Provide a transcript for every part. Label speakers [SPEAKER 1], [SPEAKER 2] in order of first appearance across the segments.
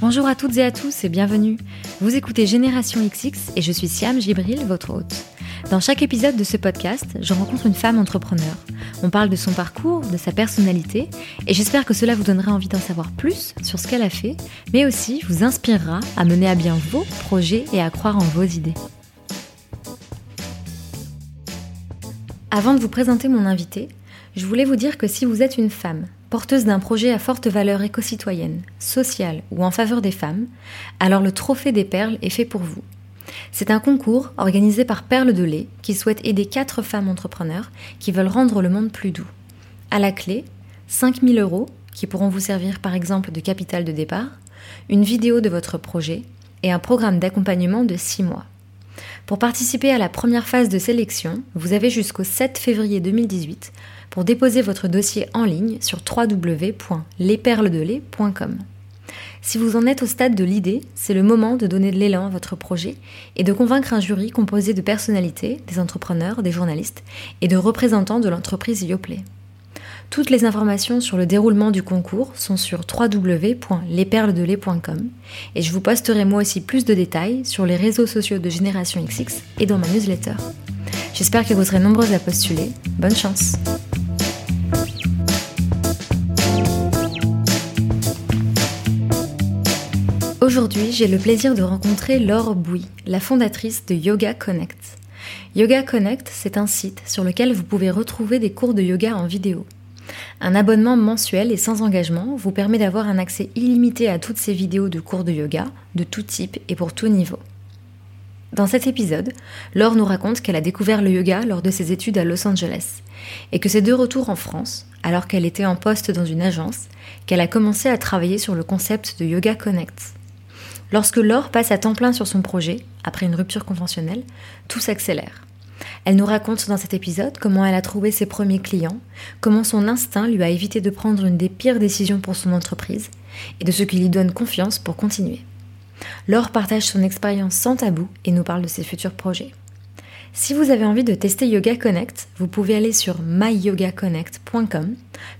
[SPEAKER 1] Bonjour à toutes et à tous et bienvenue. Vous écoutez Génération XX et je suis Siam Gibril, votre hôte. Dans chaque épisode de ce podcast, je rencontre une femme entrepreneur. On parle de son parcours, de sa personnalité et j'espère que cela vous donnera envie d'en savoir plus sur ce qu'elle a fait, mais aussi vous inspirera à mener à bien vos projets et à croire en vos idées. Avant de vous présenter mon invité, je voulais vous dire que si vous êtes une femme, porteuse d'un projet à forte valeur éco-citoyenne, sociale ou en faveur des femmes, alors le Trophée des Perles est fait pour vous. C'est un concours organisé par Perles de lait qui souhaite aider quatre femmes entrepreneurs qui veulent rendre le monde plus doux. À la clé, 5000 euros qui pourront vous servir par exemple de capital de départ, une vidéo de votre projet et un programme d'accompagnement de 6 mois. Pour participer à la première phase de sélection, vous avez jusqu'au 7 février 2018 pour déposer votre dossier en ligne sur www.lesperlesdelait.com. Si vous en êtes au stade de l'idée, c'est le moment de donner de l'élan à votre projet et de convaincre un jury composé de personnalités, des entrepreneurs, des journalistes et de représentants de l'entreprise Yoplait. Toutes les informations sur le déroulement du concours sont sur www.lesperlesdelait.com et je vous posterai moi aussi plus de détails sur les réseaux sociaux de Génération XX et dans ma newsletter. J'espère que vous serez nombreuses à postuler. Bonne chance! Aujourd'hui, j'ai le plaisir de rencontrer Laure Bouy, la fondatrice de Yoga Connect. Yoga Connect, c'est un site sur lequel vous pouvez retrouver des cours de yoga en vidéo. Un abonnement mensuel et sans engagement vous permet d'avoir un accès illimité à toutes ces vidéos de cours de yoga, de tout type et pour tout niveau. Dans cet épisode, Laure nous raconte qu'elle a découvert le yoga lors de ses études à Los Angeles et que c'est de retour en France, alors qu'elle était en poste dans une agence, qu'elle a commencé à travailler sur le concept de Yoga Connect. Lorsque Laure passe à temps plein sur son projet, après une rupture conventionnelle, tout s'accélère. Elle nous raconte dans cet épisode comment elle a trouvé ses premiers clients, comment son instinct lui a évité de prendre une des pires décisions pour son entreprise, et de ce qui lui donne confiance pour continuer. Laure partage son expérience sans tabou et nous parle de ses futurs projets. Si vous avez envie de tester Yoga Connect, vous pouvez aller sur myyogaconnect.com,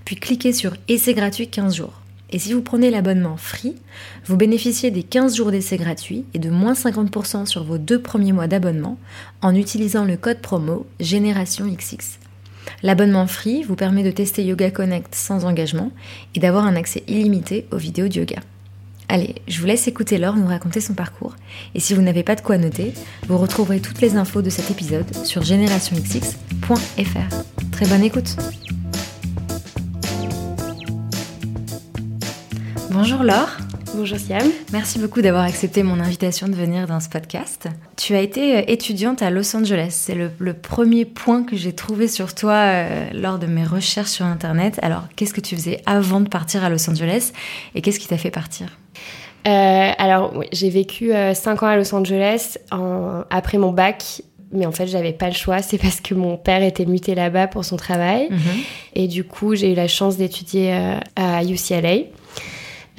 [SPEAKER 1] puis cliquer sur Essai gratuit 15 jours. Et si vous prenez l'abonnement Free, vous bénéficiez des 15 jours d'essai gratuits et de moins 50% sur vos deux premiers mois d'abonnement en utilisant le code promo Génération XX. L'abonnement Free vous permet de tester Yoga Connect sans engagement et d'avoir un accès illimité aux vidéos de yoga. Allez, je vous laisse écouter Laure nous raconter son parcours. Et si vous n'avez pas de quoi noter, vous retrouverez toutes les infos de cet épisode sur générationxx.fr. Très bonne écoute Bonjour Laure.
[SPEAKER 2] Bonjour Siam.
[SPEAKER 1] Merci beaucoup d'avoir accepté mon invitation de venir dans ce podcast. Tu as été euh, étudiante à Los Angeles. C'est le, premier point que j'ai trouvé sur toi euh, lors de mes recherches sur Internet. Alors, qu'est-ce que tu faisais avant de partir à Los Angeles et qu'est-ce qui t'a fait partir?
[SPEAKER 2] Euh, Alors, j'ai vécu 5 ans à Los Angeles après mon bac mais en fait j'avais pas le choix c'est parce que mon père était muté là-bas pour son travail mhm. et du coup j'ai eu la chance d'étudier à UCLA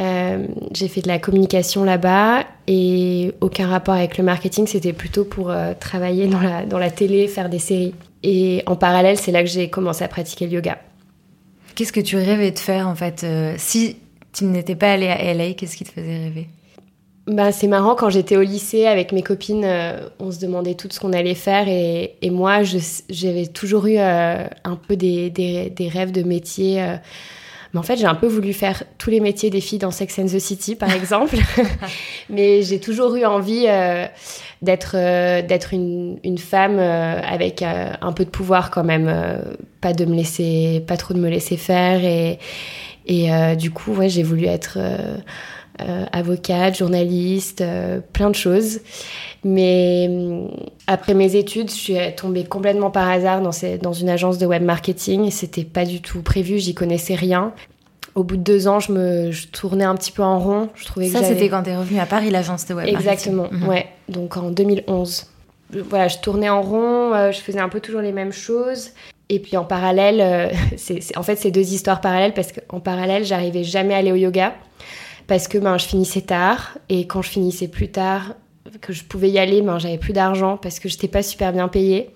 [SPEAKER 2] euh, j'ai fait de la communication là-bas et aucun rapport avec le marketing, c'était plutôt pour euh, travailler dans la, dans la télé, faire des séries. Et en parallèle, c'est là que j'ai commencé à pratiquer le yoga.
[SPEAKER 1] Qu'est-ce que tu rêvais de faire en fait euh, Si tu n'étais pas allée à LA, qu'est-ce qui te faisait rêver?
[SPEAKER 2] Bah, c'est marrant, quand j'étais au lycée avec mes copines, on se demandait tout ce qu'on allait faire et, et moi, j'avais toujours eu un peu des, des, des, rêves de métier mais en fait, j'ai un peu voulu faire tous les métiers des filles dans Sex and the City, par exemple. Mais j'ai toujours eu envie euh, d'être euh, d'être une, une, femme euh, avec un peu de pouvoir quand même, pas de me laisser, pas trop de me laisser faire. Et, et du coup, ouais, j'ai voulu être avocate, journaliste, plein de choses. Mais après mes études, je suis tombée complètement par hasard dans, dans une agence de web marketing. C'était pas du tout prévu, j'y connaissais rien. Au bout de deux ans, je me tournais un petit peu en rond. Je trouvais
[SPEAKER 1] ça, c'était quand tu es revenue à Paris, l'agence de web
[SPEAKER 2] Exactement, mhm. ouais. Donc en 2011. Voilà, je tournais en rond, euh, je faisais un peu toujours les mêmes choses. Et puis en parallèle, euh, c'est, en fait, c'est deux histoires parallèles parce qu'en parallèle, j'arrivais jamais à aller au yoga parce que ben, je finissais tard. Et quand je finissais plus tard, que je pouvais y aller, ben, j'avais plus d'argent parce que je n'étais pas super bien payée.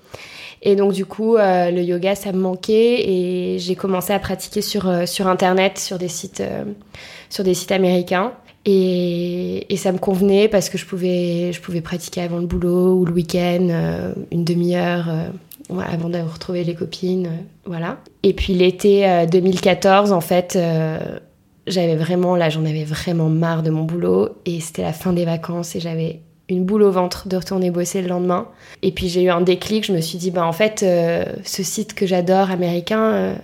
[SPEAKER 2] Et donc du coup, euh, le yoga, ça me manquait et j'ai commencé à pratiquer sur, euh, sur Internet, sur des sites, euh, sur des sites américains. Et, ça me convenait parce que je pouvais, je pouvais pratiquer avant le boulot ou le week-end, une demi-heure avant de retrouver les copines. voilà. Et puis l'été 2014, en fait, j'avais vraiment, là, j'en avais vraiment marre de mon boulot et c'était la fin des vacances et j'avais une boule au ventre de retourner bosser le lendemain. Et puis j'ai eu un déclic, je me suis dit, bah en fait, euh, ce site que j'adore, américain, euh,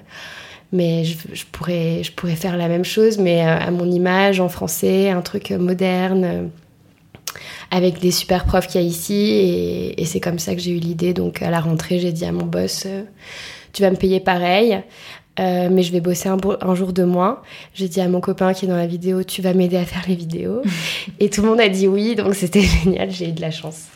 [SPEAKER 2] mais je, pourrais, je pourrais faire la même chose, mais euh, à mon image, en français, un truc moderne, avec des super profs qu'il y a ici. Et, et c'est comme ça que j'ai eu l'idée. Donc à la rentrée, j'ai dit à mon boss, tu vas me payer pareil. Euh, mais je vais bosser un, un, jour de moins. J'ai dit à mon copain qui est dans la vidéo, tu vas m'aider à faire les vidéos. et tout le monde a dit oui, donc c'était génial, j'ai eu de la chance.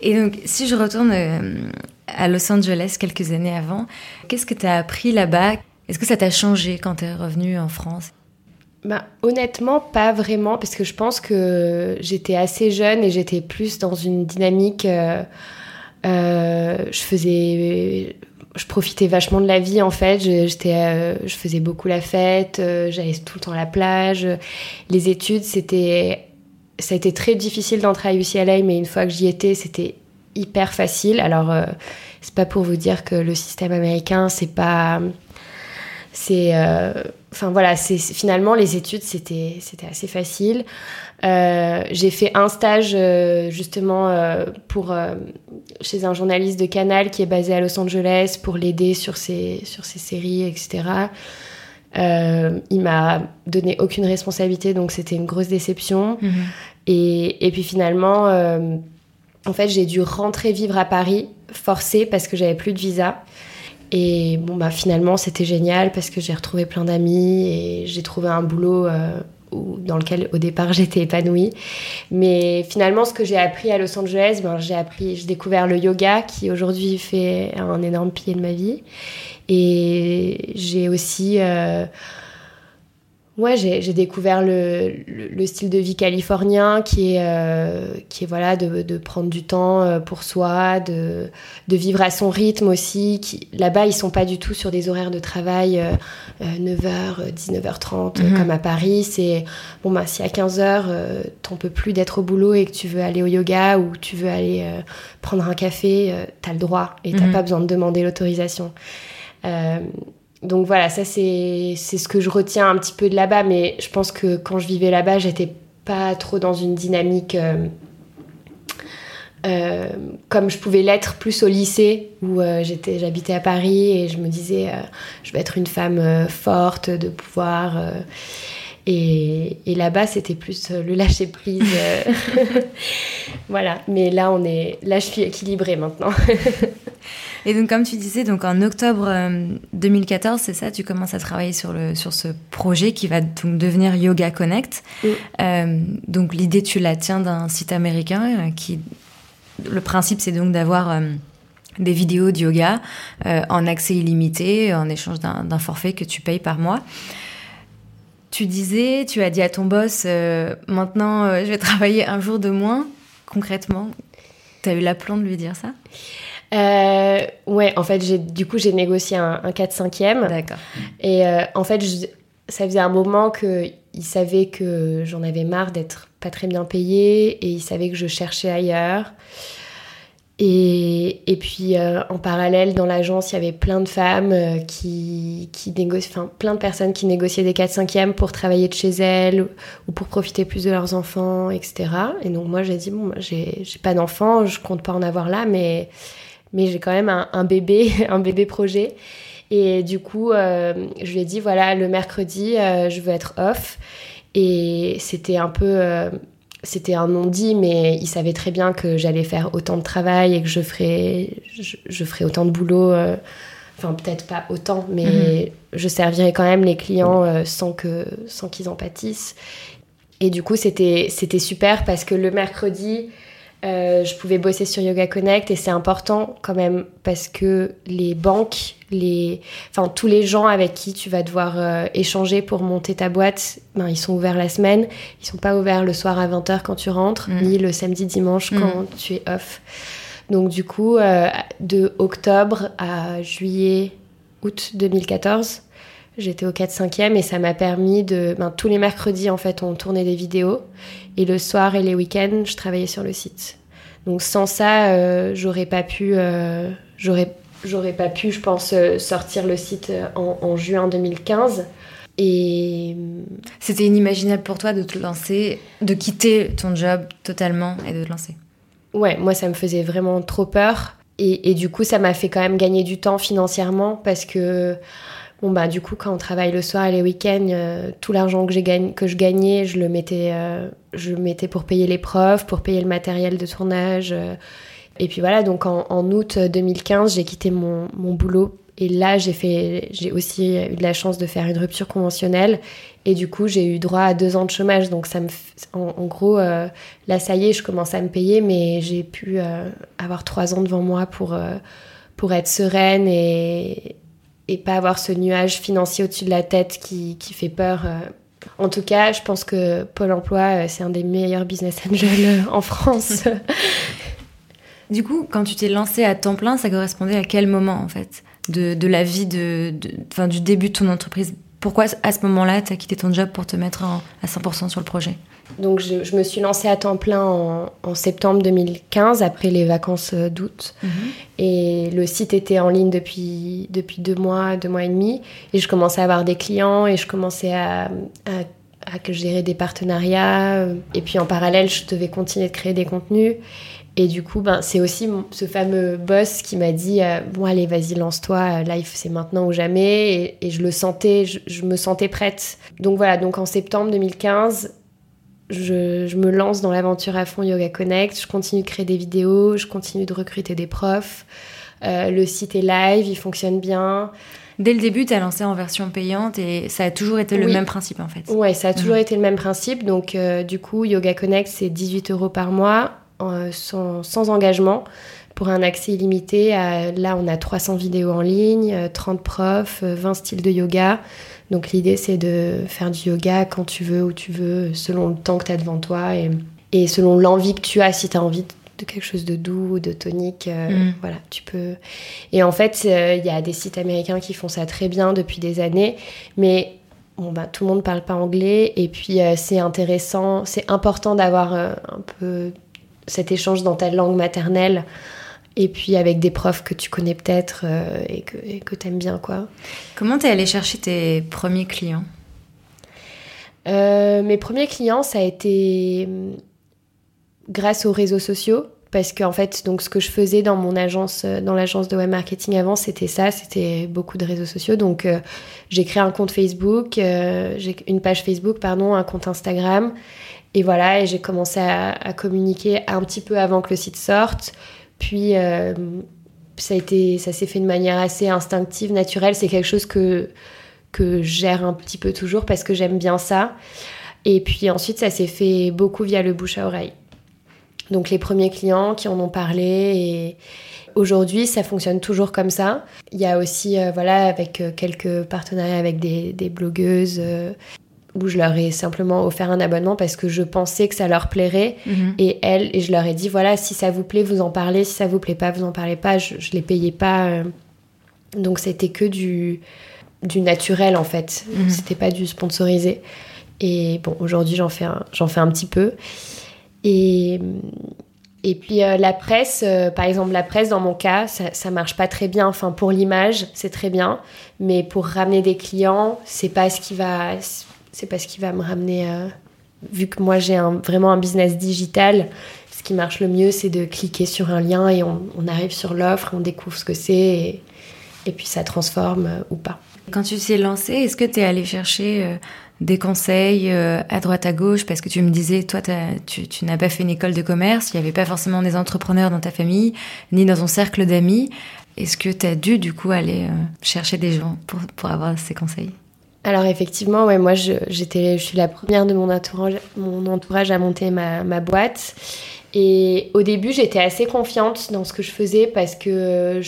[SPEAKER 1] Et donc, si je retourne euh, à Los Angeles quelques années avant, qu'est-ce que tu as appris là-bas? Est-ce que ça t'a changé quand tu es revenu en France?
[SPEAKER 2] Bah, honnêtement, pas vraiment, parce que je pense que j'étais assez jeune et j'étais plus dans une dynamique. Euh, je faisais je profitais vachement de la vie en fait. J'étais, euh, je faisais beaucoup la fête, euh, j'allais tout le temps à la plage. Les études, c'était, ça a été très difficile d'entrer à UCLA, mais une fois que j'y étais, c'était hyper facile. Alors, euh, c'est pas pour vous dire que le système américain, c'est pas, c'est, enfin voilà, c'est finalement les études, c'était, c'était assez facile. Euh, j'ai fait un stage euh, justement euh, pour chez un journaliste de Canal qui est basé à Los Angeles pour l'aider sur ses sur ses séries, etc. il m'a donné aucune responsabilité, donc c'était une grosse déception. Mhm. Et, et, puis finalement, en fait, j'ai dû rentrer vivre à Paris, forcée parce que j'avais plus de visa. Et bon, bah finalement, c'était génial parce que j'ai retrouvé plein d'amis et j'ai trouvé un boulot dans lequel au départ j'étais épanouie. Mais finalement, ce que j'ai appris à Los Angeles, ben, j'ai appris, découvert le yoga qui aujourd'hui fait un énorme pilier de ma vie. Et j'ai aussi euh, Ouais, j'ai découvert le, le, style de vie californien qui est, euh, qui est voilà, de, de, prendre du temps euh, pour soi, de, de vivre à son rythme aussi. Là-bas, ils sont pas du tout sur des horaires de travail 9h, 19h30 comme à Paris. C'est bon, bah, si à 15h, euh, t'en peux plus d'être au boulot et que tu veux aller au yoga ou tu veux aller euh, prendre un café, t'as le droit et t'as mhm. pas besoin de demander l'autorisation donc voilà, ça c'est ce que je retiens un petit peu de là-bas, mais je pense que quand je vivais là-bas, j'étais pas trop dans une dynamique euh, euh, comme je pouvais l'être plus au lycée où euh, j'étais j'habitais à Paris et je me disais je vais être une femme forte de pouvoir et, et là-bas c'était plus le lâcher prise voilà. Mais là on est là je suis équilibrée maintenant
[SPEAKER 1] Et donc, comme tu disais, donc en octobre 2014, euh, c'est ça, tu commences à travailler sur, le, sur ce projet qui va donc devenir Yoga Connect. Euh, donc, l'idée, tu la tiens d'un site américain euh, qui. Le principe, c'est donc d'avoir des vidéos de yoga en accès illimité, en échange d'un forfait que tu payes par mois. Tu disais, tu as dit à ton boss, maintenant je vais travailler un jour de moins. Concrètement, tu as eu l'aplomb de lui dire ça?
[SPEAKER 2] Euh, ouais, en fait, j'ai, du coup, j'ai négocié un, 4-5e.
[SPEAKER 1] D'accord.
[SPEAKER 2] Et euh, en fait, ça faisait un moment qu'il savait que j'en avais marre d'être pas très bien payée et il savait que je cherchais ailleurs. Et, et puis, euh, en parallèle, dans l'agence, il y avait plein de femmes qui, qui négocient, enfin, plein de personnes qui négociaient des 4-5e pour travailler de chez elles ou pour profiter plus de leurs enfants, etc. Et donc, moi, j'ai dit, bon, j'ai, j'ai pas d'enfants, je compte pas en avoir là, mais mais j'ai quand même un, bébé, un bébé projet. Et du coup, euh, je lui ai dit, voilà, le mercredi, euh, je veux être off. Et c'était un peu... Euh, c'était un non-dit, mais il savait très bien que j'allais faire autant de travail et que je ferais, je, ferais autant de boulot. enfin, peut-être pas autant, mais mhm. je servirais quand même les clients sans que sans qu'ils en pâtissent. Et du coup, c'était super parce que le mercredi, euh, je pouvais bosser sur Yoga Connect et c'est important quand même parce que les banques, les, enfin tous les gens avec qui tu vas devoir euh, échanger pour monter ta boîte, ben, ils sont ouverts la semaine, ils sont pas ouverts le soir à 20h quand tu rentres, mm. ni le samedi dimanche mm. quand tu es off. Donc du coup, euh, de octobre à juillet, août 2014, J'étais au 4-5e et ça m'a permis de. Ben, tous les mercredis, en fait, on tournait des vidéos. Et le soir et les week-ends, je travaillais sur le site. Donc sans ça, euh, j'aurais pas pu. Euh, j'aurais, j'aurais pas pu, je pense, euh, sortir le site en, en juin 2015. Et.
[SPEAKER 1] C'était inimaginable pour toi de te lancer, de quitter ton job totalement et de te lancer.
[SPEAKER 2] Ouais, moi, ça me faisait vraiment trop peur. Et, et du coup, ça m'a fait quand même gagner du temps financièrement parce que Bon, bah, du coup, quand on travaille le soir et les week-ends, euh, tout l'argent que, que je gagnais, je le, mettais, euh, je le mettais pour payer les profs, pour payer le matériel de tournage. Euh. Et puis voilà, donc en, août 2015, j'ai quitté mon, mon, boulot. Et là, j'ai, fait, j'ai aussi eu de la chance de faire une rupture conventionnelle. Et du coup, j'ai eu droit à deux ans de chômage. Donc, ça me, en, en gros, là, ça y est, je commence à me payer, mais j'ai pu avoir trois ans devant moi pour, pour être sereine et, et pas avoir ce nuage financier au-dessus de la tête qui, qui fait peur. Euh. En tout cas, je pense que Pôle emploi, euh, c'est un des meilleurs business angels euh, en France.
[SPEAKER 1] du coup, quand tu t'es lancé à temps plein, ça correspondait à quel moment en fait? De, de la vie, de, de du début de ton entreprise? Pourquoi à ce moment-là, tu as quitté ton job pour te mettre à 100% sur le projet?
[SPEAKER 2] Donc je, me suis lancée à temps plein en, septembre 2015, après les vacances euh, d'août. Mhm. Et le site était en ligne depuis, depuis deux mois, deux mois et demi. Et je commençais à avoir des clients et je commençais à, à, à gérer des partenariats. Et puis en parallèle, je devais continuer de créer des contenus. Et du coup, ben, c'est aussi ce fameux boss qui m'a dit euh, Bon, allez, vas-y, lance-toi, live, c'est maintenant ou jamais. Et, je le sentais, je, je, me sentais prête. Donc voilà, donc en septembre 2015, je, me lance dans l'aventure à fond Yoga Connect, je continue de créer des vidéos, je continue de recruter des profs. Euh, le site est live, il fonctionne bien.
[SPEAKER 1] Dès le début, tu as lancé en version payante et ça a toujours été le même principe en fait.
[SPEAKER 2] Ouais, ça a toujours été le même principe. Donc, euh, du coup, Yoga Connect, c'est 18 euros par mois euh, sans, sans, engagement pour un accès illimité. là, on a 300 vidéos en ligne, 30 profs, 20 styles de yoga. Donc l'idée c'est de faire du yoga quand tu veux, où tu veux, selon le temps que tu as devant toi et, selon l'envie que tu as. Si tu as envie de quelque chose de doux, de tonique, euh, mm. voilà, tu peux. Et en fait, euh, il y a des sites américains qui font ça très bien depuis des années, mais bon, bah, tout le monde parle pas anglais et puis euh, c'est intéressant, c'est important d'avoir un peu cet échange dans ta langue maternelle et puis avec des profs que tu connais peut-être euh, et que, que tu aimes bien. quoi.
[SPEAKER 1] Comment t'es allé chercher tes premiers clients?
[SPEAKER 2] Euh, Mes premiers clients, ça a été grâce aux réseaux sociaux. Parce qu'en fait, donc ce que je faisais dans mon agence, euh, dans l'agence de web marketing avant, c'était ça, c'était beaucoup de réseaux sociaux. Donc j'ai créé un compte Facebook, j'ai une page Facebook, pardon, un compte Instagram. Et voilà, et j'ai commencé à, à, communiquer un petit peu avant que le site sorte. Puis euh, ça a été, ça s'est fait de manière assez instinctive, naturelle. C'est quelque chose que que je gère un petit peu toujours parce que j'aime bien ça. Et puis ensuite, ça s'est fait beaucoup via le bouche à oreille. Donc les premiers clients qui en ont parlé et aujourd'hui, ça fonctionne toujours comme ça. Il y a aussi, euh, voilà, avec euh, quelques partenariats avec des, des blogueuses, où je leur ai simplement offert un abonnement parce que je pensais que ça leur plairait mhm. et elles et je leur ai dit voilà si ça vous plaît vous en parlez si ça vous plaît pas vous en parlez pas je, je les payais pas euh. donc c'était que du du naturel en fait mhm. c'était pas du sponsorisé et bon aujourd'hui j'en fais un, j'en fais un petit peu et et puis euh, la presse, euh, par exemple la presse dans mon cas, ça, ça marche pas très bien. Enfin pour l'image, c'est très bien, mais pour ramener des clients, c'est pas ce qui va, c'est pas ce qui va me ramener. Euh, vu que moi j'ai vraiment un business digital, ce qui marche le mieux, c'est de cliquer sur un lien et on, arrive sur l'offre, on découvre ce que c'est et, puis ça transforme euh, ou pas.
[SPEAKER 1] Quand tu t'es lancé, est-ce que tu es allé chercher euh, des conseils à droite à gauche? Parce que tu me disais, toi, tu, n'as pas fait une école de commerce, il n'y avait pas forcément des entrepreneurs dans ta famille, ni dans ton cercle d'amis. Est-ce que tu as dû du coup aller chercher des gens pour avoir ces conseils?
[SPEAKER 2] Alors effectivement, ouais, moi je, j'étais, je suis la première de mon entourage, mon entourage à monter ma, boîte. Et au début, j'étais assez confiante dans ce que je faisais parce que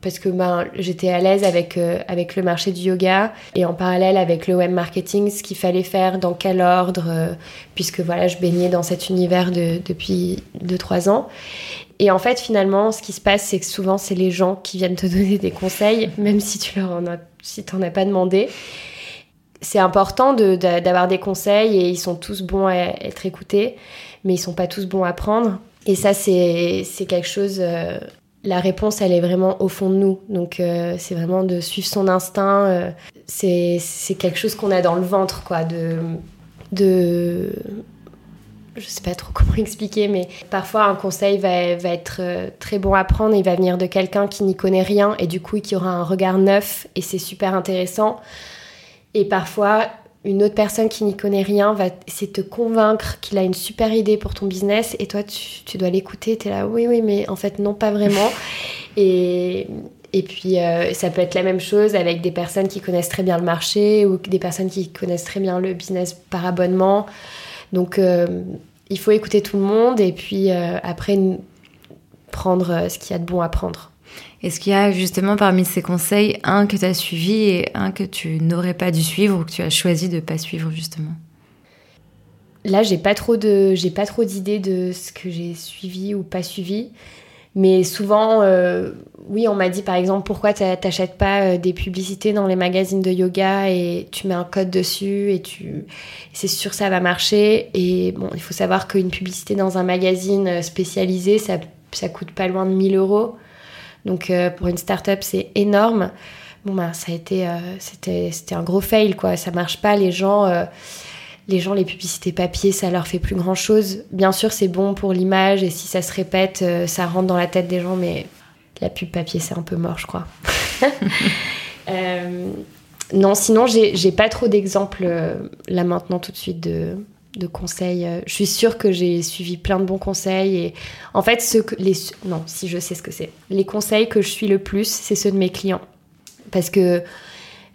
[SPEAKER 2] parce que ben, j'étais à l'aise avec, euh, avec le marché du yoga et en parallèle avec le web marketing, ce qu'il fallait faire, dans quel ordre, euh, puisque voilà, je baignais dans cet univers de, depuis 2-3 ans. Et en fait, finalement, ce qui se passe, c'est que souvent, c'est les gens qui viennent te donner des conseils, même si tu leur en as, si as pas demandé. C'est important d'avoir des conseils et ils sont tous bons à être écoutés, mais ils sont pas tous bons à prendre. Et ça, c'est quelque chose. Euh, la réponse, elle est vraiment au fond de nous. Donc, euh, c'est vraiment de suivre son instinct. Euh, c'est quelque chose qu'on a dans le ventre, quoi. De. de je sais pas trop comment expliquer, mais parfois un conseil va, va être très bon à prendre. Il va venir de quelqu'un qui n'y connaît rien et du coup qui aura un regard neuf et c'est super intéressant. Et parfois, une autre personne qui n'y connaît rien va essayer de te convaincre qu'il a une super idée pour ton business. Et toi tu, dois l'écouter, tu es là oui oui mais en fait non pas vraiment. Et, et puis euh, ça peut être la même chose avec des personnes qui connaissent très bien le marché ou des personnes qui connaissent très bien le business par abonnement. Donc euh, il faut écouter tout le monde et puis euh, après prendre ce qu'il y a de bon à prendre.
[SPEAKER 1] Est-ce qu'il y a justement parmi ces conseils un que tu as suivi et un que tu n'aurais pas dû suivre ou que tu as choisi de ne pas suivre justement?
[SPEAKER 2] Là, j'ai pas trop de, j'ai pas trop d'idées de ce que j'ai suivi ou pas suivi. Mais souvent, euh, oui, on m'a dit par exemple pourquoi t'achètes pas euh, des publicités dans les magazines de yoga et tu mets un code dessus et tu, c'est sûr ça va marcher. Et bon, il faut savoir qu'une publicité dans un magazine euh, spécialisé, ça, ça coûte pas loin de 1000 euros. Donc euh, pour une start-up, c'est énorme. Bon, bah, ça a été, euh, c'était, c'était un gros fail, quoi. Ça marche pas. Les gens, euh, les gens, les publicités papier, ça leur fait plus grand chose. Bien sûr, c'est bon pour l'image et si ça se répète, ça rentre dans la tête des gens, mais la pub papier, c'est un peu mort, je crois. non, sinon, j'ai, j'ai pas trop d'exemples là maintenant tout de suite de, de conseils. Euh, je suis sûre que j'ai suivi plein de bons conseils et en fait, ce que les non, si je sais ce que c'est, les conseils que je suis le plus, c'est ceux de mes clients parce que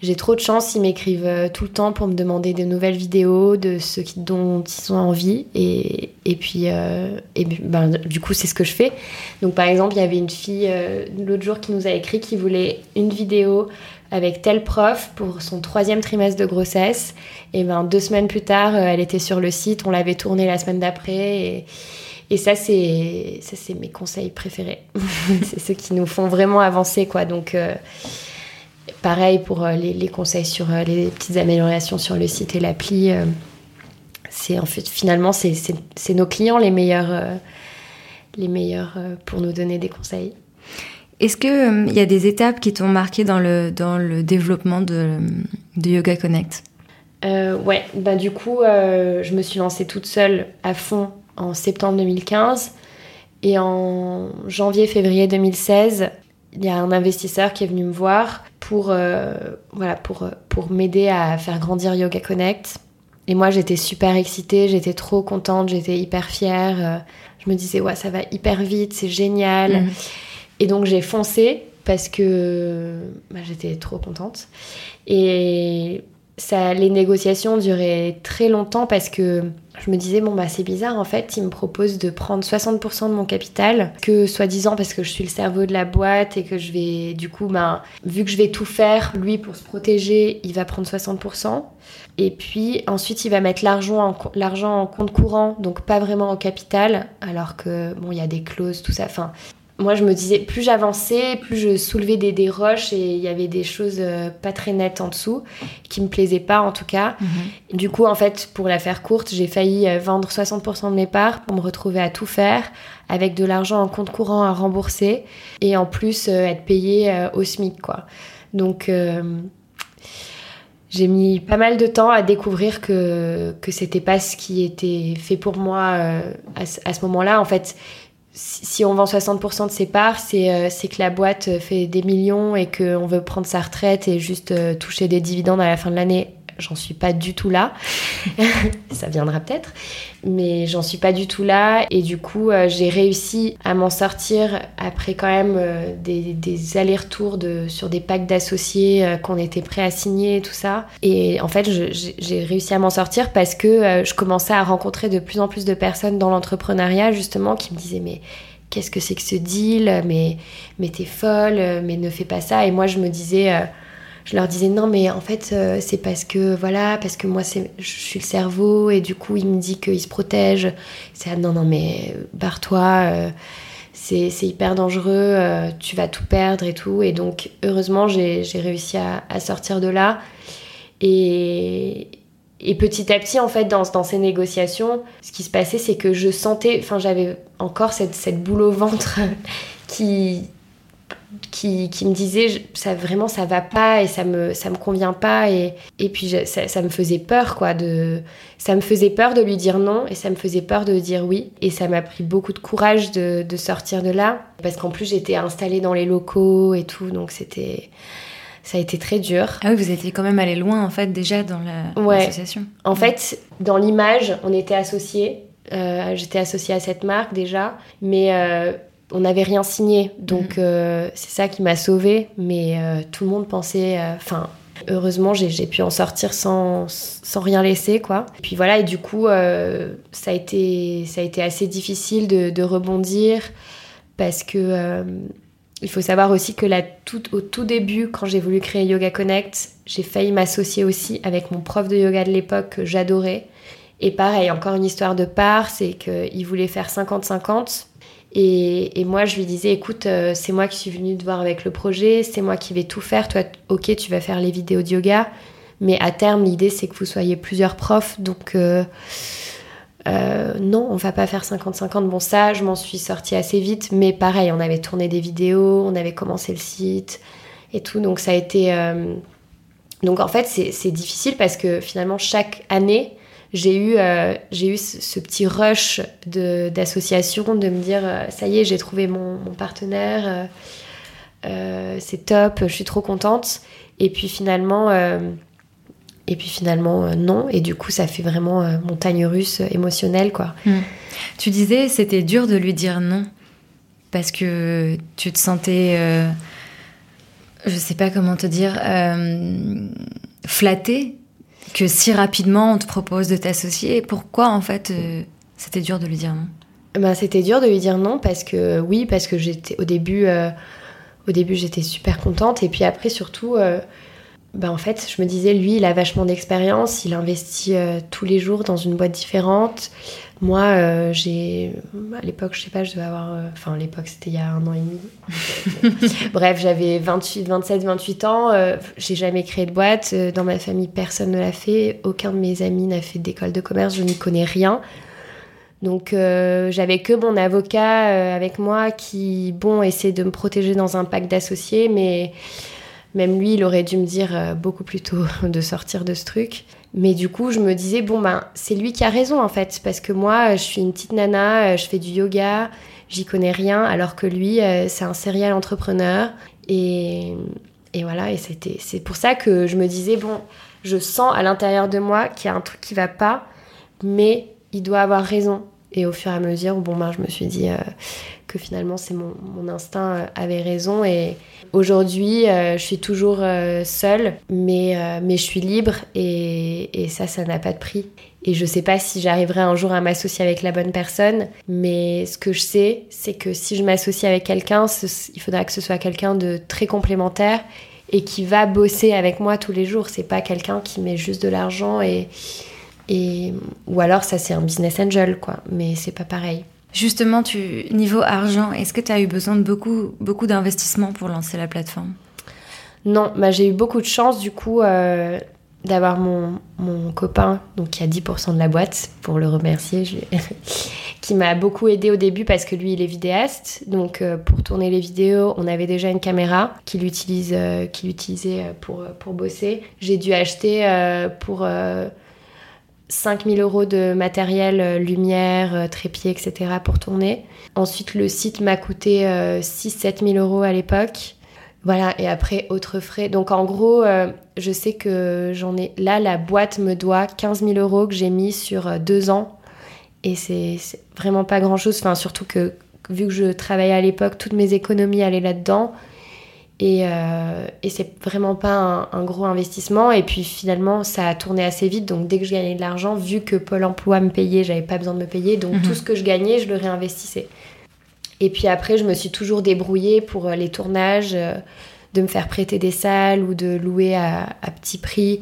[SPEAKER 2] j'ai trop de chance, ils m'écrivent euh, tout le temps pour me demander de nouvelles vidéos, de ce dont ils ont envie. Et, et puis, euh, et ben, du coup, c'est ce que je fais. Donc, par exemple, il y avait une fille l'autre jour qui nous a écrit qui voulait une vidéo avec tel prof pour son troisième trimestre de grossesse. Et ben deux semaines plus tard, euh, elle était sur le site, on l'avait tournée la semaine d'après. Et, ça, c'est ça c'est mes conseils préférés. c'est ceux qui nous font vraiment avancer, quoi. Donc euh, pareil pour euh, les, conseils sur les petites améliorations sur le site et l'appli. c'est en fait finalement c'est nos clients les meilleurs les meilleurs pour nous donner des conseils.
[SPEAKER 1] Est-ce qu'il euh, il y a des étapes qui t'ont marqué dans le, dans le développement de, de Yoga Connect?
[SPEAKER 2] Euh, Ouais, bah, du coup, euh, je me suis lancée toute seule à fond en septembre 2015. Et en janvier-février 2016, il y a un investisseur qui est venu me voir pour, voilà, pour, pour m'aider à faire grandir Yoga Connect. Et moi, j'étais super excitée, j'étais trop contente, j'étais hyper fière. je me disais, ouais, ça va hyper vite, c'est génial. Mhm. Et donc j'ai foncé parce que bah, j'étais trop contente. Et ça, les négociations duraient très longtemps parce que je me disais, bon, bah, c'est bizarre, en fait, il me propose de prendre 60% de mon capital, que soi-disant parce que je suis le cerveau de la boîte et que je vais, du coup, bah, vu que je vais tout faire, lui, pour se protéger, il va prendre 60%. Et puis ensuite, il va mettre l'argent en, en compte courant, donc pas vraiment au capital, alors que, bon, il y a des clauses, tout ça. Enfin, moi, je me disais, plus j'avançais, plus je soulevais des, roches et il y avait des choses euh, pas très nettes en dessous, qui me plaisaient pas en tout cas. Mhm. Du coup, en fait, pour la faire courte, j'ai failli euh, vendre 60% de mes parts pour me retrouver à tout faire, avec de l'argent en compte courant à rembourser et en plus euh, être payé au SMIC, quoi. Donc, j'ai mis pas mal de temps à découvrir que, que c'était pas ce qui était fait pour moi à, à ce moment-là. En fait, si on vend 60% de ses parts, euh, c'est que la boîte fait des millions et qu'on veut prendre sa retraite et juste euh, toucher des dividendes à la fin de l'année. J'en suis pas du tout là. Ça viendra peut-être. Mais j'en suis pas du tout là. Et du coup, euh, j'ai réussi à m'en sortir après quand même des, des allers-retours sur des packs d'associés qu'on était prêts à signer et tout ça. Et en fait, j'ai réussi à m'en sortir parce que je commençais à rencontrer de plus en plus de personnes dans l'entrepreneuriat, justement, qui me disaient Mais qu'est-ce que c'est que ce deal? Mais, mais t'es folle, mais ne fais pas ça. Et moi, je me disais, je leur disais non, mais en fait, c'est parce que voilà, parce que moi, c'est, je suis le cerveau et du coup, il me dit qu'il se protège. C'est non, non, mais barre-toi c'est hyper dangereux, tu vas tout perdre et tout. Et donc, heureusement, j'ai réussi à, sortir de là. Et, et petit à petit, en fait, dans, dans, ces négociations, ce qui se passait, c'est que je sentais, enfin, j'avais encore cette, boule au ventre qui, qui, qui, me disait, ça vraiment, ça va pas et ça me, ça me convient pas. Et, et puis, ça, ça, me faisait peur, quoi. De, ça me faisait peur de lui dire non et ça me faisait peur de dire oui. Et ça m'a pris beaucoup de courage de, de sortir de là. Parce qu'en plus, j'étais installée dans les locaux et tout, donc c'était ça a été très dur.
[SPEAKER 1] Ah oui, vous étiez quand même allé loin en fait déjà dans l'association.
[SPEAKER 2] en fait, dans l'image, on était associés. Euh, j'étais associée à cette marque déjà, mais euh, on n'avait rien signé. Donc mm. euh, c'est ça qui m'a sauvée. Mais tout le monde pensait. Enfin, heureusement, j'ai pu en sortir sans, sans, rien laisser, quoi. Et puis voilà, et du coup, ça, a été, ça a été assez difficile de, de rebondir parce que il faut savoir aussi que là, tout, au tout début, quand j'ai voulu créer Yoga Connect, j'ai failli m'associer aussi avec mon prof de yoga de l'époque que j'adorais. Et pareil, encore une histoire de part, c'est qu'il voulait faire 50-50. Et, moi, je lui disais, écoute, euh, c'est moi qui suis venue te voir avec le projet, c'est moi qui vais tout faire. Toi, ok, tu vas faire les vidéos de yoga. Mais à terme, l'idée, c'est que vous soyez plusieurs profs. Donc, euh, euh, non, on va pas faire 50-50. Bon, ça, je m'en suis sortie assez vite, mais pareil, on avait tourné des vidéos, on avait commencé le site et tout, donc ça a été. Donc en fait, c'est difficile parce que finalement, chaque année, j'ai eu, euh, eu ce, petit rush d'association, de, me dire ça y est, j'ai trouvé mon, mon partenaire, c'est top, je suis trop contente. Et puis finalement et puis finalement, euh, non. Et du coup, ça fait vraiment euh, montagne russe émotionnelle, quoi.
[SPEAKER 1] Hmm. Tu disais, c'était dur de lui dire non. Parce que tu te sentais, euh, je sais pas comment te dire, flatté que si rapidement on te propose de t'associer. Pourquoi, en fait, c'était dur de lui dire non?
[SPEAKER 2] Ben, C'était dur de lui dire non parce que, oui, parce que j'étais au début, au début j'étais super contente. Et puis après, surtout bah en fait, je me disais, lui, il a vachement d'expérience, il investit euh, tous les jours dans une boîte différente. Moi, euh, j'ai. À l'époque, je sais pas, je devais avoir. Euh, enfin, à l'époque, c'était il y a un an et demi. Bref, j'avais 28, 27, 28 ans. j'ai jamais créé de boîte. Dans ma famille, personne ne l'a fait. Aucun de mes amis n'a fait d'école de commerce. Je n'y connais rien. Donc, j'avais que mon avocat avec moi qui, bon, essaie de me protéger dans un pack d'associés, mais même lui, il aurait dû me dire euh, beaucoup plus tôt de sortir de ce truc. Mais du coup, je me disais, bon, ben, c'est lui qui a raison en fait, parce que moi, je suis une petite nana, euh, je fais du yoga, j'y connais rien, alors que lui, euh, c'est un serial entrepreneur. Et, et voilà, et c'était, c'est pour ça que je me disais, bon, je sens à l'intérieur de moi qu'il y a un truc qui va pas, mais il doit avoir raison. Et au fur et à mesure, bon, ben, je me suis dit que finalement, c'est mon, instinct avait raison et Aujourd'hui, euh, je suis toujours euh, seule, mais, euh, mais je suis libre et, et ça, ça n'a pas de prix. Et je sais pas si j'arriverai un jour à m'associer avec la bonne personne, mais ce que je sais, c'est que si je m'associe avec quelqu'un, il faudra que ce soit quelqu'un de très complémentaire et qui va bosser avec moi tous les jours. C'est pas quelqu'un qui met juste de l'argent et, et ou alors ça c'est un business angel quoi, mais c'est pas pareil.
[SPEAKER 1] Justement, niveau argent, est-ce que tu as eu besoin de beaucoup, beaucoup d'investissements pour lancer la plateforme?
[SPEAKER 2] Non, bah, j'ai eu beaucoup de chance du coup euh, d'avoir mon, copain donc, qui a 10% de la boîte, pour le remercier, qui m'a beaucoup aidé au début parce que lui il est vidéaste. Donc euh, pour tourner les vidéos, on avait déjà une caméra qu'il euh, utilisait pour bosser. J'ai dû acheter pour 5000 euros de matériel, euh, lumière, euh, trépied, etc. pour tourner. Ensuite, le site m'a coûté 6-7 euh, 000 euros à l'époque. Voilà, et après, autres frais. Donc en gros, je sais que j'en ai... Là, la boîte me doit 15 000 euros que j'ai mis sur deux ans. Et c'est vraiment pas grand-chose. Enfin, surtout que vu que je travaillais à l'époque, toutes mes économies allaient là-dedans. Et, euh, et c'est vraiment pas un, gros investissement. Et puis finalement, ça a tourné assez vite. Donc dès que je gagnais de l'argent, vu que Pôle emploi me payait, j'avais pas besoin de me payer. Donc mhm. tout ce que je gagnais, je le réinvestissais. Et puis après, je me suis toujours débrouillée pour les tournages, de me faire prêter des salles ou de louer à, petit prix.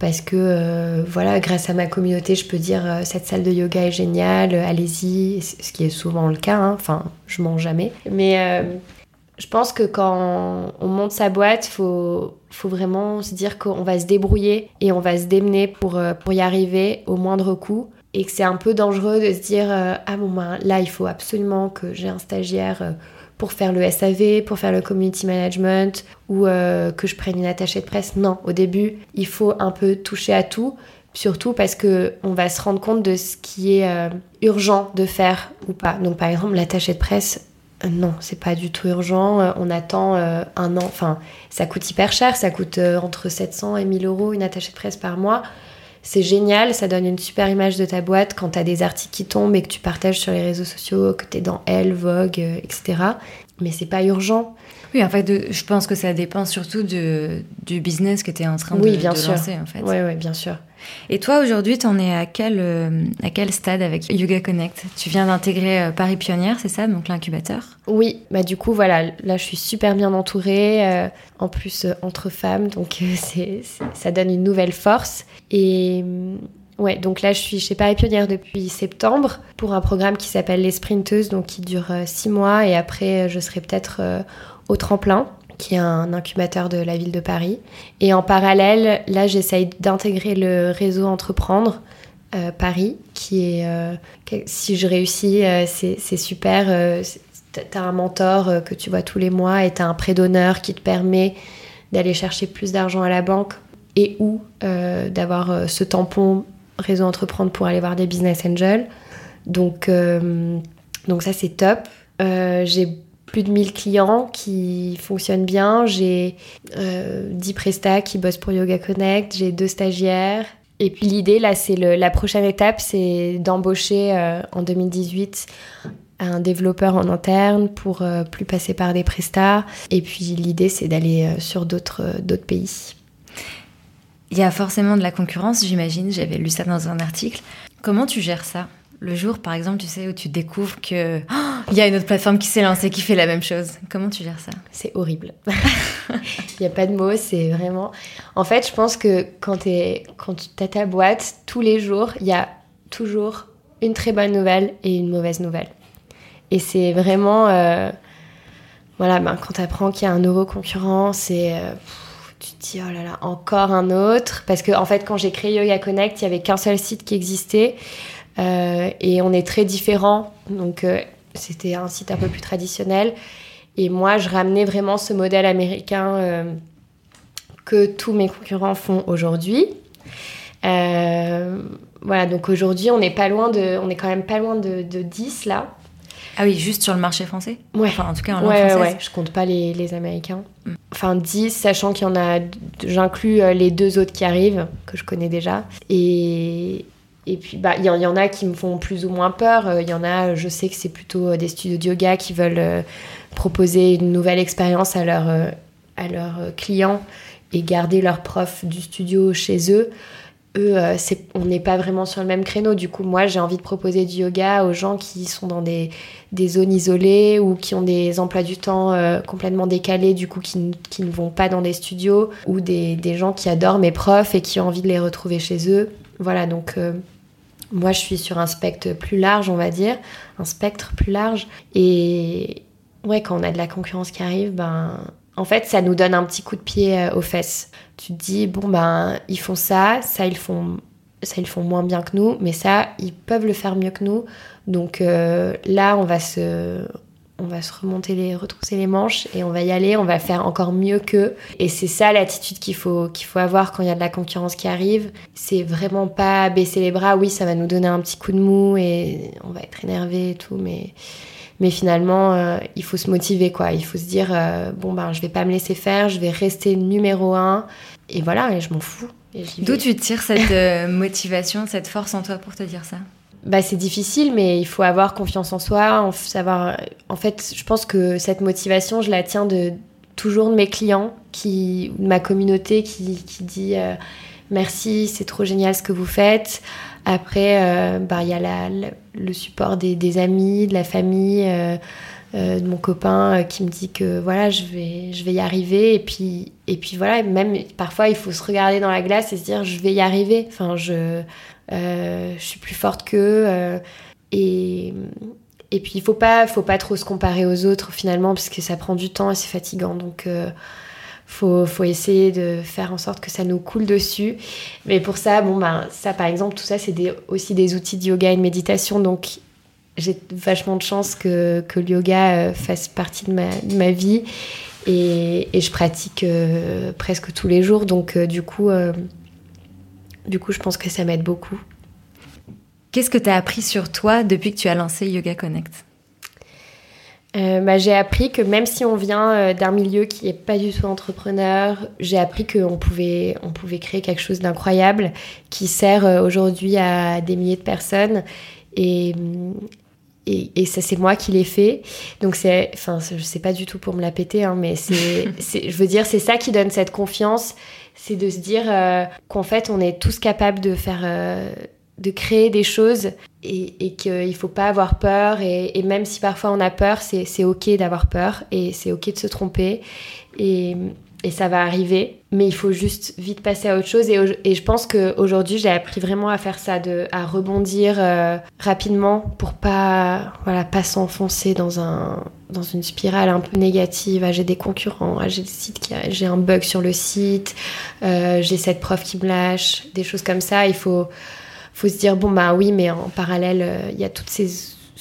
[SPEAKER 2] Parce que, voilà, grâce à ma communauté, je peux dire cette salle de yoga est géniale, allez-y, ce qui est souvent le cas. Hein. Enfin, je mens jamais. Mais je pense que quand on monte sa boîte, faut faut vraiment se dire qu'on va se débrouiller et on va se démener pour, euh, y arriver au moindre coût. Et que c'est un peu dangereux de se dire euh, Ah bon, ben, là, il faut absolument que j'ai un stagiaire euh, pour faire le SAV, pour faire le community management ou que je prenne une attachée de presse. Non, au début, il faut un peu toucher à tout. Surtout parce que on va se rendre compte de ce qui est urgent de faire ou pas. Donc par exemple, l'attaché de presse, non, c'est pas du tout urgent. Euh, on attend euh, un an. Enfin, ça coûte hyper cher. Ça coûte entre 700 et 1000 euros une attachée de presse par mois. C'est génial. Ça donne une super image de ta boîte quand tu as des articles qui tombent et que tu partages sur les réseaux sociaux, que tu es dans Elle, Vogue, etc. Mais c'est pas urgent.
[SPEAKER 1] Oui, en fait, je pense que ça dépend surtout du business que tu es en train de,
[SPEAKER 2] sûr.
[SPEAKER 1] lancer. En fait.
[SPEAKER 2] Oui, oui, bien sûr.
[SPEAKER 1] Et toi, aujourd'hui, tu en es à quel, euh, à quel stade avec Yoga Connect? Tu viens d'intégrer euh, Paris Pionnière, c'est ça, donc l'incubateur?
[SPEAKER 2] Oui, bah du coup, voilà, là, je suis super bien entourée, euh, en plus entre femmes, donc c'est, ça donne une nouvelle force. Et ouais, donc là, je suis chez Paris Pionnière depuis septembre pour un programme qui s'appelle Les Sprinteuses, donc qui dure six mois, et après, je serai peut-être au tremplin qui est un incubateur de la ville de Paris. Et en parallèle, là, j'essaye d'intégrer le réseau Entreprendre euh, Paris, qui est, euh, si je réussis, euh, c'est super. tu as un mentor que tu vois tous les mois et tu as un prêt d'honneur qui te permet d'aller chercher plus d'argent à la banque et ou d'avoir ce tampon réseau Entreprendre pour aller voir des business angels. Donc, donc ça, c'est top. j'ai plus de 1000 clients qui fonctionnent bien. J'ai euh, 10 prestats qui bossent pour Yoga Connect. J'ai deux stagiaires. Et puis l'idée, là, c'est la prochaine étape, c'est d'embaucher euh, en 2018 un développeur en interne pour euh, plus passer par des prestats. Et puis l'idée, c'est d'aller euh, sur d'autres pays.
[SPEAKER 1] Il y a forcément de la concurrence, j'imagine. J'avais lu ça dans un article. Comment tu gères ça? Le jour, par exemple, tu sais, où tu découvres que oh, il y a une autre plateforme qui s'est lancée qui fait la même chose. Comment tu gères ça?
[SPEAKER 2] C'est horrible. Il n'y a pas de mots, c'est vraiment. En fait, je pense que quand, tu as ta boîte, tous les jours, il y a toujours une très bonne nouvelle et une mauvaise nouvelle. Et c'est vraiment. Euh, voilà, ben, quand tu apprends qu'il y a un nouveau concurrent, c'est. Euh, tu te dis, oh là là, encore un autre. Parce que, en fait, quand j'ai créé Yoga Connect, il n'y avait qu'un seul site qui existait. Euh, et on est très différents. Donc, euh, c'était un site un peu plus traditionnel. Et moi, je ramenais vraiment ce modèle américain euh, que tous mes concurrents font aujourd'hui. voilà, donc aujourd'hui, on n'est pas loin de, on est quand même pas loin de, 10 là.
[SPEAKER 1] Ah oui, juste sur le marché français?
[SPEAKER 2] Ouais.
[SPEAKER 1] Enfin, en tout cas, en
[SPEAKER 2] langue ouais, Ouais, je compte pas les, les Américains. Mm. Enfin, 10, sachant qu'il y en a... J'inclus les deux autres qui arrivent, que je connais déjà. Et, et puis, bah, il y, en a qui me font plus ou moins peur. Euh, il y en a, je sais que c'est plutôt euh, des studios de yoga qui veulent euh, proposer une nouvelle expérience à, leur, à leurs clients et garder leurs profs du studio chez eux. Eux, on n'est pas vraiment sur le même créneau. Du coup, moi, j'ai envie de proposer du yoga aux gens qui sont dans des, des zones isolées ou qui ont des emplois du temps complètement décalés, du coup, qui, qui, ne vont pas dans des studios, ou des, des, gens qui adorent mes profs et qui ont envie de les retrouver chez eux. Voilà, donc moi, je suis sur un spectre plus large, on va dire, un spectre plus large. Et ouais, quand on a de la concurrence qui arrive, ben, en fait, ça nous donne un petit coup de pied euh, aux fesses. Tu te dis, bon, ben, ils font ça, ça, ils font, ça, ils font moins bien que nous, mais ça, ils peuvent le faire mieux que nous. Donc euh, là, on va se, on va se remonter les, retrousser les manches et on va y aller, on va faire encore mieux qu'eux. Et c'est ça l'attitude qu'il faut, qu'il faut avoir quand il y a de la concurrence qui arrive. C'est vraiment pas baisser les bras. Oui, ça va nous donner un petit coup de mou et on va être énervé et tout, mais, mais finalement, euh, il faut se motiver, quoi. Il faut se dire, euh, bon, ben, je vais pas me laisser faire, je vais rester numéro un. Et voilà, et je m'en fous.
[SPEAKER 1] D'où tu tires cette euh, motivation, cette force en toi pour te dire ça?
[SPEAKER 2] Bah, c'est difficile, mais il faut avoir confiance en soi, en savoir. En fait, je pense que cette motivation, je la tiens de toujours de mes clients, qui, de ma communauté qui, qui dit euh, merci, c'est trop génial ce que vous faites. Après, euh, bah, il y a le support des, des, amis, de la famille. Euh, de mon copain qui me dit que voilà, je vais, je vais y arriver. Et puis, et puis voilà, même parfois, il faut se regarder dans la glace et se dire, je vais y arriver. Enfin, je, je suis plus forte qu'eux. et, et puis, il faut pas, faut pas trop se comparer aux autres finalement, parce que ça prend du temps et c'est fatigant. Donc, faut, faut essayer de faire en sorte que ça nous coule dessus. Mais pour ça, bon, ben, ça par exemple, tout ça, c'est aussi des outils de yoga et de méditation. Donc, j'ai vachement de chance que, que le yoga euh, fasse partie de ma, vie. Et, et, je pratique euh, presque tous les jours. Donc, euh, du, coup, du coup, je pense que ça m'aide beaucoup.
[SPEAKER 1] Qu'est-ce que tu as appris sur toi depuis que tu as lancé Yoga Connect?
[SPEAKER 2] Euh, bah, j'ai appris que même si on vient euh, d'un milieu qui n'est pas du tout entrepreneur, j'ai appris qu'on pouvait, on pouvait créer quelque chose d'incroyable qui sert euh, aujourd'hui à des milliers de personnes. Et, et, et ça, c'est moi qui l'ai fait. Donc, c'est, enfin, je sais pas du tout pour me la péter, hein, mais c'est, je veux dire, c'est ça qui donne cette confiance. C'est de se dire qu'en fait, on est tous capables de faire de créer des choses et, et qu'il ne faut pas avoir peur. Et, même si parfois on a peur, c'est ok d'avoir peur et c'est ok de se tromper. Et, et, ça va arriver. Mais il faut juste vite passer à autre chose. Et, je pense qu'aujourd'hui, j'ai appris vraiment à faire ça, à rebondir euh, rapidement pour pas, voilà, pas s'enfoncer dans, un, dans une spirale un peu négative. Ah, j'ai des concurrents, ah, j'ai, j'ai un bug sur le site, euh, j'ai cette prof qui me lâche, des choses comme ça. Il faut faut se dire bon bah oui, mais en parallèle, euh, il y a toutes ces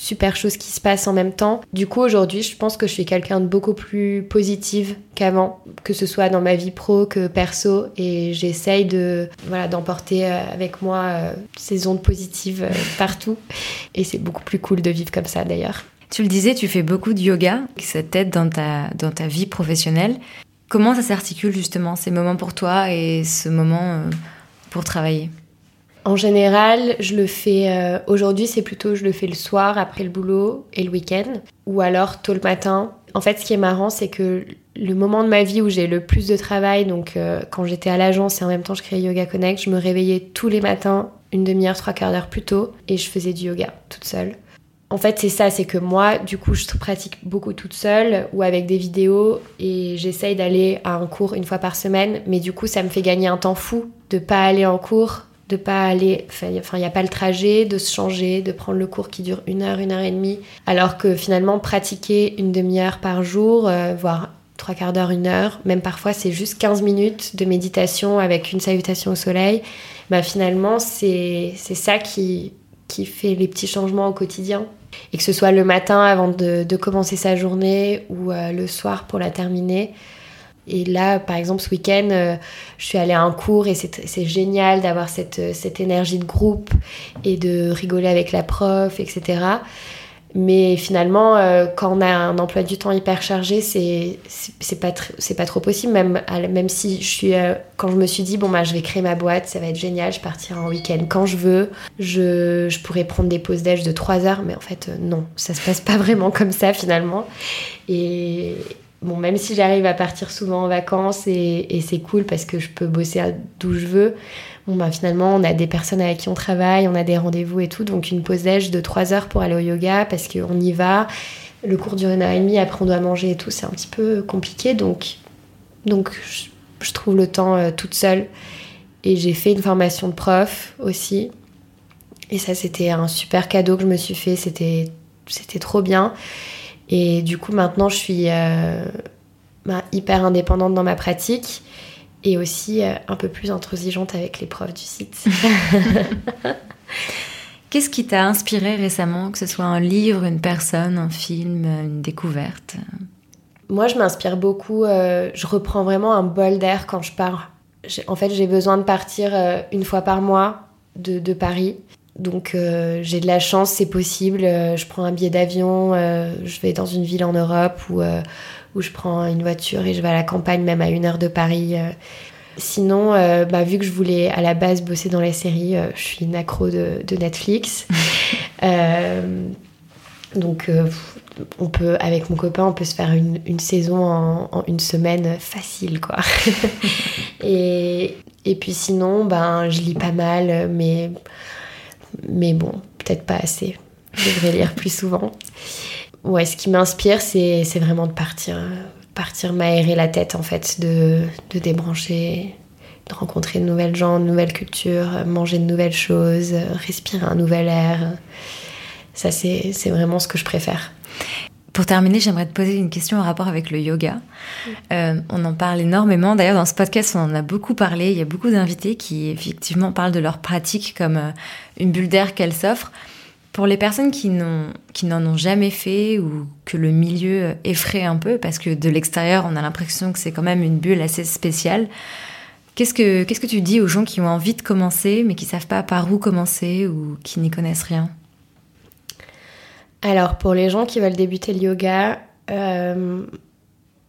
[SPEAKER 2] super choses qui se passent en même temps. Du coup, aujourd'hui, je pense que je suis quelqu'un de beaucoup plus positive qu'avant, que ce soit dans ma vie pro que perso, et j'essaye de voilà d'emporter euh, avec moi euh, ces ondes positives partout. Et c'est beaucoup plus cool de vivre comme ça d'ailleurs.
[SPEAKER 1] Tu le disais, tu fais beaucoup de yoga, ça t'aide dans ta, dans ta vie professionnelle. Comment ça s'articule justement ces moments pour toi et ce moment pour travailler?
[SPEAKER 2] En général, je le fais. Euh, aujourd'hui, c'est plutôt je le fais le soir après le boulot et le week-end, ou alors tôt le matin. En fait, ce qui est marrant, c'est que le moment de ma vie où j'ai le plus de travail, donc euh, quand j'étais à l'agence et en même temps je créais Yoga Connect, je me réveillais tous les matins une demi-heure, trois quarts d'heure plus tôt et je faisais du yoga toute seule. En fait, c'est ça, c'est que moi, du coup, je pratique beaucoup toute seule ou avec des vidéos et j'essaye d'aller à un cours une fois par semaine, mais du coup, ça me fait gagner un temps fou de pas aller en cours de pas aller, enfin il n'y a pas le trajet, de se changer, de prendre le cours qui dure une heure, une heure et demie, alors que finalement pratiquer une demi-heure par jour, euh, voire trois quarts d'heure, une heure, même parfois c'est juste 15 minutes de méditation avec une salutation au soleil, bah finalement c'est ça qui, qui fait les petits changements au quotidien. Et que ce soit le matin avant de, commencer sa journée ou euh, le soir pour la terminer, et là, par exemple, ce week-end, euh, je suis allée à un cours et c'est génial d'avoir cette, euh, cette, énergie de groupe et de rigoler avec la prof, etc. Mais finalement, euh, quand on a un emploi du temps hyper chargé, c'est pas, pas trop possible. Même, même si je suis, quand je me suis dit, bon, bah, je vais créer ma boîte, ça va être génial, je partirai en week-end quand je veux, je, je pourrais prendre des pauses d'âge de 3 heures, mais en fait, non, ça se passe pas vraiment comme ça finalement. Et, bon, même si j'arrive à partir souvent en vacances et, c'est cool parce que je peux bosser d'où je veux, bon, bah, finalement, on a des personnes avec qui on travaille, on a des rendez-vous et tout. Donc, une pause d'âge de 3 heures pour aller au yoga parce qu'on y va. Le cours dure une heure et demie, après on doit manger et tout, c'est un petit peu compliqué. Donc, je, trouve le temps euh, toute seule. Et j'ai fait une formation de prof aussi. Et ça, c'était un super cadeau que je me suis fait. C'était trop bien. Et du coup, maintenant, je suis euh, bah, hyper indépendante dans ma pratique et aussi euh, un peu plus intransigeante avec les profs du site.
[SPEAKER 1] Qu'est-ce qui t'a inspiré récemment, que ce soit un livre, une personne, un film, une découverte?
[SPEAKER 2] Moi, je m'inspire beaucoup. Euh, je reprends vraiment un bol d'air quand je pars. En fait, j'ai besoin de partir une fois par mois de, de Paris. Donc euh, j'ai de la chance, c'est possible. Euh, je prends un billet d'avion, euh, je vais dans une ville en Europe ou où je prends une voiture et je vais à la campagne, même à une heure de Paris. Sinon, bah, vu que je voulais à la base bosser dans les séries, je suis une accro de, Netflix. donc on peut, avec mon copain, on peut se faire une, saison en, une semaine facile, quoi. et, et puis sinon, ben, je lis pas mal, mais mais bon, peut-être pas assez. Je devrais lire plus souvent. ouais, ce qui m'inspire, c'est vraiment de partir, partir m'aérer la tête, en fait, de, de débrancher, de rencontrer de nouvelles gens, de nouvelles cultures, manger de nouvelles choses, respirer un nouvel air. Ça, c'est vraiment ce que je préfère.
[SPEAKER 1] Pour terminer, j'aimerais te poser une question en rapport avec le yoga. Euh, on en parle énormément. D'ailleurs, dans ce podcast, on en a beaucoup parlé. Il y a beaucoup d'invités qui, effectivement, parlent de leur pratique comme euh, une bulle d'air qu'elles s'offrent. Pour les personnes qui n'en ont jamais fait ou que le milieu effraie un peu, parce que de l'extérieur, on a l'impression que c'est quand même une bulle assez spéciale, qu'est-ce que, qu'est-ce que tu dis aux gens qui ont envie de commencer, mais qui savent pas par où commencer ou qui n'y connaissent rien?
[SPEAKER 2] Alors, pour les gens qui veulent débuter le yoga, euh,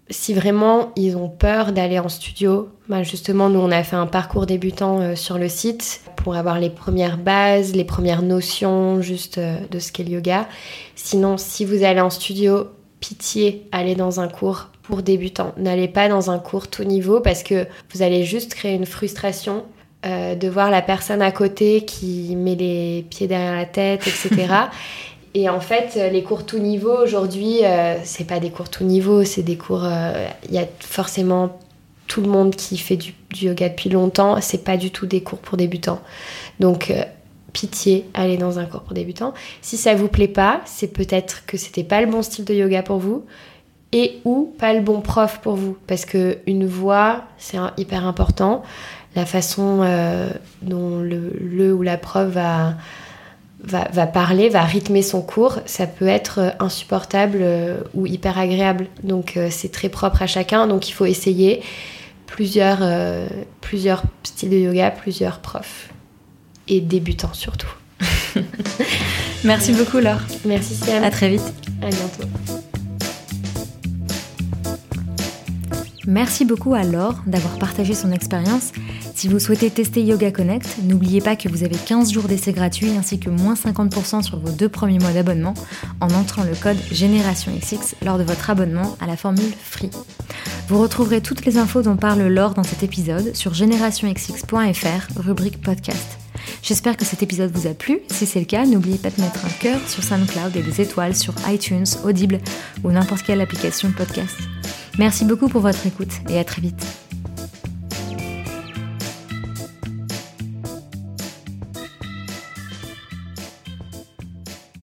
[SPEAKER 2] si vraiment ils ont peur d'aller en studio, bah, justement, nous, on a fait un parcours débutant euh, sur le site pour avoir les premières bases, les premières notions juste euh, de ce qu'est le yoga. Sinon, si vous allez en studio, pitié, allez dans un cours pour débutants. N'allez pas dans un cours tout niveau parce que vous allez juste créer une frustration de voir la personne à côté qui met les pieds derrière la tête, etc. Et en fait, euh, les cours tout niveau aujourd'hui, euh, c'est pas des cours tout niveau, c'est des cours. Euh, il y a forcément tout le monde qui fait du, yoga depuis longtemps. C'est pas du tout des cours pour débutants. Donc, pitié, allez dans un cours pour débutants. Si ça vous plaît pas, c'est peut-être que c'était pas le bon style de yoga pour vous et ou pas le bon prof pour vous. Parce que une voix, c'est hyper important. La façon dont le, le, ou la prof va va, parler, va rythmer son cours, ça peut être euh, insupportable euh, ou hyper agréable. Donc euh, c'est très propre à chacun, donc il faut essayer plusieurs, plusieurs styles de yoga, plusieurs profs et débutants surtout.
[SPEAKER 1] Merci beaucoup Laure.
[SPEAKER 2] Merci Siam.
[SPEAKER 1] À très vite.
[SPEAKER 2] À bientôt.
[SPEAKER 1] Merci beaucoup à Laure d'avoir partagé son expérience. Si vous souhaitez tester Yoga Connect, n'oubliez pas que vous avez 15 jours d'essai gratuit ainsi que moins 50% sur vos deux premiers mois d'abonnement en entrant le code Génération XX lors de votre abonnement à la formule Free. Vous retrouverez toutes les infos dont parle Laure dans cet épisode sur générationxx.fr, rubrique podcast. J'espère que cet épisode vous a plu. Si c'est le cas, n'oubliez pas de mettre un cœur sur SoundCloud et des étoiles sur iTunes, Audible ou n'importe quelle application podcast. Merci beaucoup pour votre écoute et à très vite.